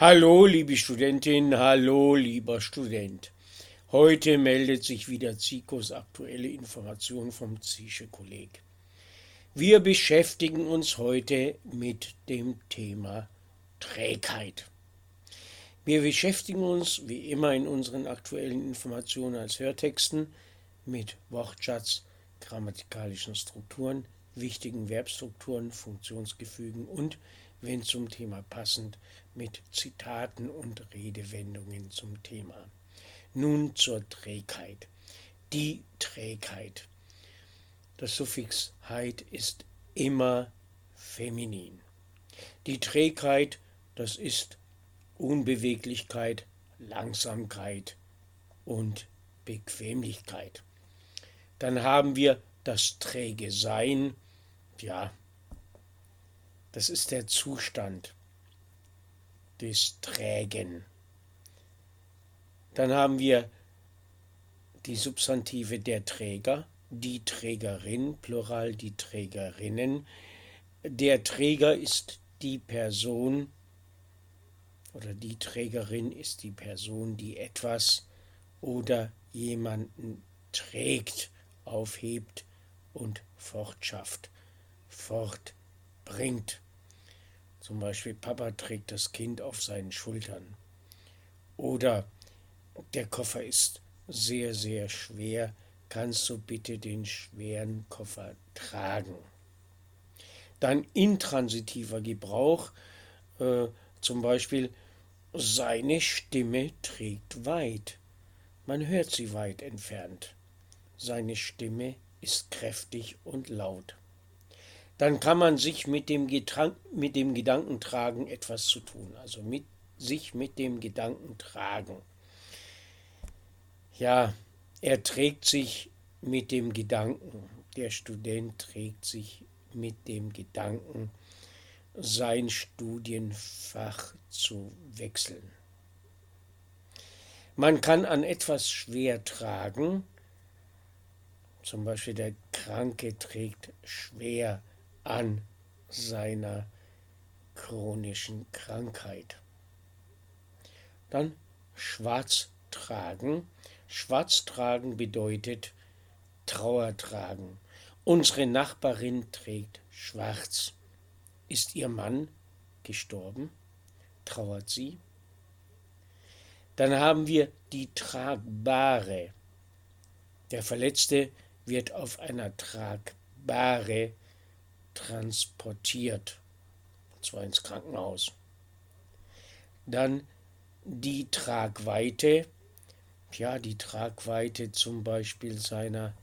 Hallo, liebe Studentin, hallo, lieber Student. Heute meldet sich wieder Zikos aktuelle Information vom Zische Kolleg. Wir beschäftigen uns heute mit dem Thema Trägheit. Wir beschäftigen uns wie immer in unseren aktuellen Informationen als Hörtexten mit Wortschatz, grammatikalischen Strukturen, wichtigen Verbstrukturen, Funktionsgefügen und, wenn zum Thema passend, mit Zitaten und Redewendungen zum Thema. Nun zur Trägheit. Die Trägheit. Das Suffix heit ist immer feminin. Die Trägheit, das ist Unbeweglichkeit, Langsamkeit und Bequemlichkeit. Dann haben wir das träge Sein, ja, das ist der Zustand des Trägen. Dann haben wir die Substantive der Träger, die Trägerin, Plural die Trägerinnen. Der Träger ist die Person oder die Trägerin ist die Person, die etwas oder jemanden trägt, aufhebt und fortschafft, fortbringt. Zum Beispiel Papa trägt das Kind auf seinen Schultern. Oder der Koffer ist sehr, sehr schwer. Kannst du bitte den schweren Koffer tragen? Dann intransitiver Gebrauch, äh, zum Beispiel seine Stimme trägt weit. Man hört sie weit entfernt. Seine Stimme ist kräftig und laut. Dann kann man sich mit dem, Getrank, mit dem Gedanken tragen, etwas zu tun. Also mit, sich mit dem Gedanken tragen. Ja, er trägt sich mit dem Gedanken, der Student trägt sich mit dem Gedanken, sein Studienfach zu wechseln. Man kann an etwas schwer tragen, zum Beispiel der Kranke trägt schwer an seiner chronischen Krankheit. Dann schwarz tragen. Schwarz tragen bedeutet Trauer tragen. Unsere Nachbarin trägt schwarz. Ist ihr Mann gestorben? Trauert sie? Dann haben wir die tragbare. Der Verletzte wird auf einer tragbare transportiert, und zwar ins Krankenhaus. Dann die Tragweite, ja, die Tragweite zum Beispiel seiner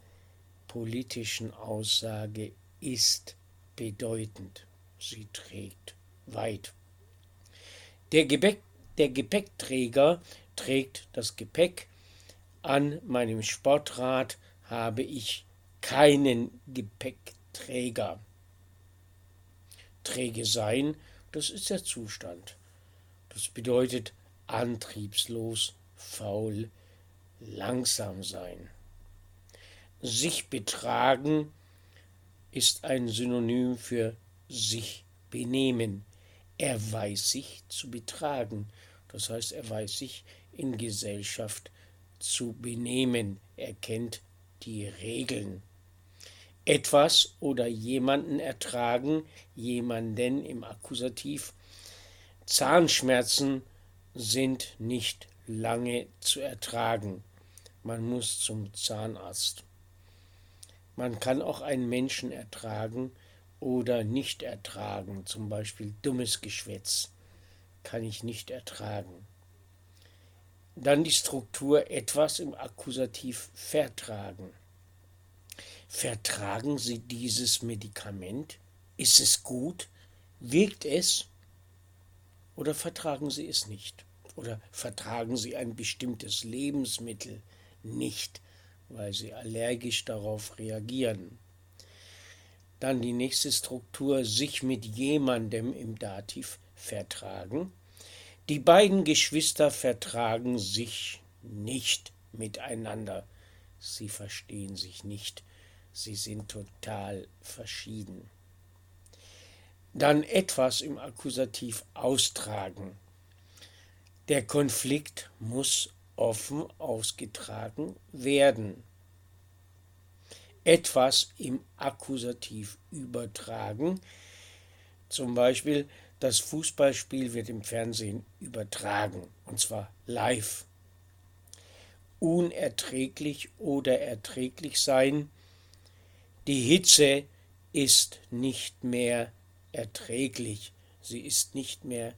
politischen Aussage ist bedeutend. Sie trägt weit. Der, Gepäck, der Gepäckträger trägt das Gepäck. An meinem Sportrad habe ich keinen Gepäckträger. Träge sein, das ist der Zustand. Das bedeutet antriebslos, faul, langsam sein. Sich betragen ist ein Synonym für sich benehmen. Er weiß sich zu betragen. Das heißt, er weiß sich in Gesellschaft zu benehmen. Er kennt die Regeln etwas oder jemanden ertragen, jemanden im Akkusativ. Zahnschmerzen sind nicht lange zu ertragen. Man muss zum Zahnarzt. Man kann auch einen Menschen ertragen oder nicht ertragen, zum Beispiel dummes Geschwätz kann ich nicht ertragen. Dann die Struktur etwas im Akkusativ vertragen. Vertragen Sie dieses Medikament? Ist es gut? Wirkt es? Oder vertragen Sie es nicht? Oder vertragen Sie ein bestimmtes Lebensmittel nicht, weil Sie allergisch darauf reagieren? Dann die nächste Struktur, sich mit jemandem im Dativ vertragen. Die beiden Geschwister vertragen sich nicht miteinander. Sie verstehen sich nicht Sie sind total verschieden. Dann etwas im Akkusativ austragen. Der Konflikt muss offen ausgetragen werden. Etwas im Akkusativ übertragen, zum Beispiel das Fußballspiel wird im Fernsehen übertragen, und zwar live. Unerträglich oder erträglich sein. Die Hitze ist nicht mehr erträglich, sie ist nicht mehr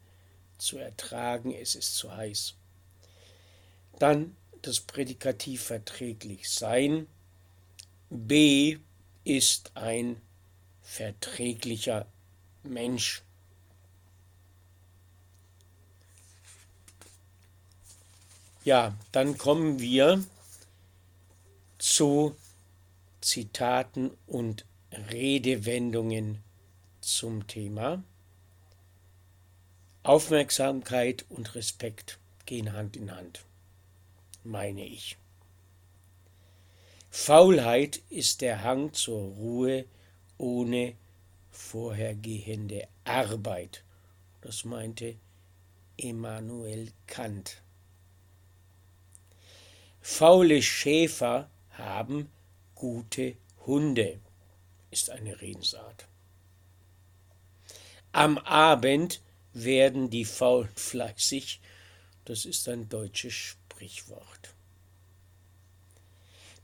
zu ertragen, es ist zu heiß. Dann das Prädikativ verträglich sein. B ist ein verträglicher Mensch. Ja, dann kommen wir zu Zitaten und Redewendungen zum Thema. Aufmerksamkeit und Respekt gehen Hand in Hand, meine ich. Faulheit ist der Hang zur Ruhe ohne vorhergehende Arbeit. Das meinte Immanuel Kant. Faule Schäfer haben gute Hunde, ist eine Redensart. Am Abend werden die Faulen fleißig, das ist ein deutsches Sprichwort.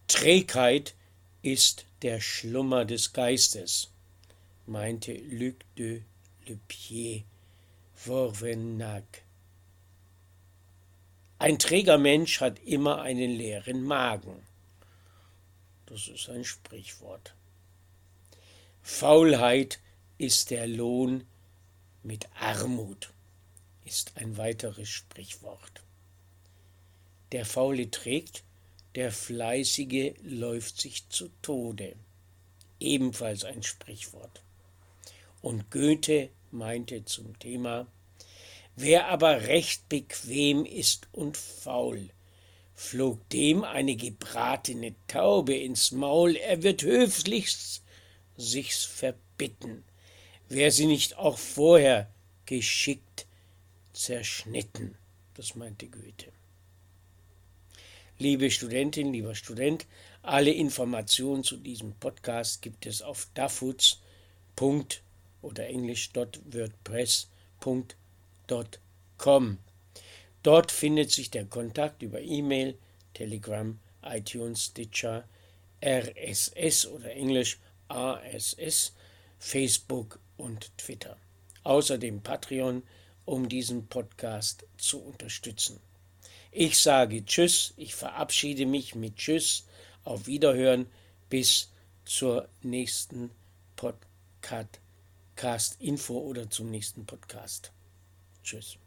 Trägheit ist der Schlummer des Geistes, meinte Luc de Lepier Vorvenac. Ein träger Mensch hat immer einen leeren Magen. Das ist ein Sprichwort. Faulheit ist der Lohn mit Armut, ist ein weiteres Sprichwort. Der Faule trägt, der Fleißige läuft sich zu Tode, ebenfalls ein Sprichwort. Und Goethe meinte zum Thema Wer aber recht bequem ist und faul, flog dem eine gebratene Taube ins Maul, er wird höflichst sich's verbitten, wer sie nicht auch vorher geschickt zerschnitten. Das meinte Goethe. Liebe Studentin, lieber Student, alle Informationen zu diesem Podcast gibt es auf dafuts. oder englisch.wordpress.com. Dort findet sich der Kontakt über E-Mail, Telegram, iTunes, Stitcher, RSS oder Englisch ASS, Facebook und Twitter. Außerdem Patreon, um diesen Podcast zu unterstützen. Ich sage Tschüss, ich verabschiede mich mit Tschüss, auf Wiederhören, bis zur nächsten Podcast-Info oder zum nächsten Podcast. Tschüss.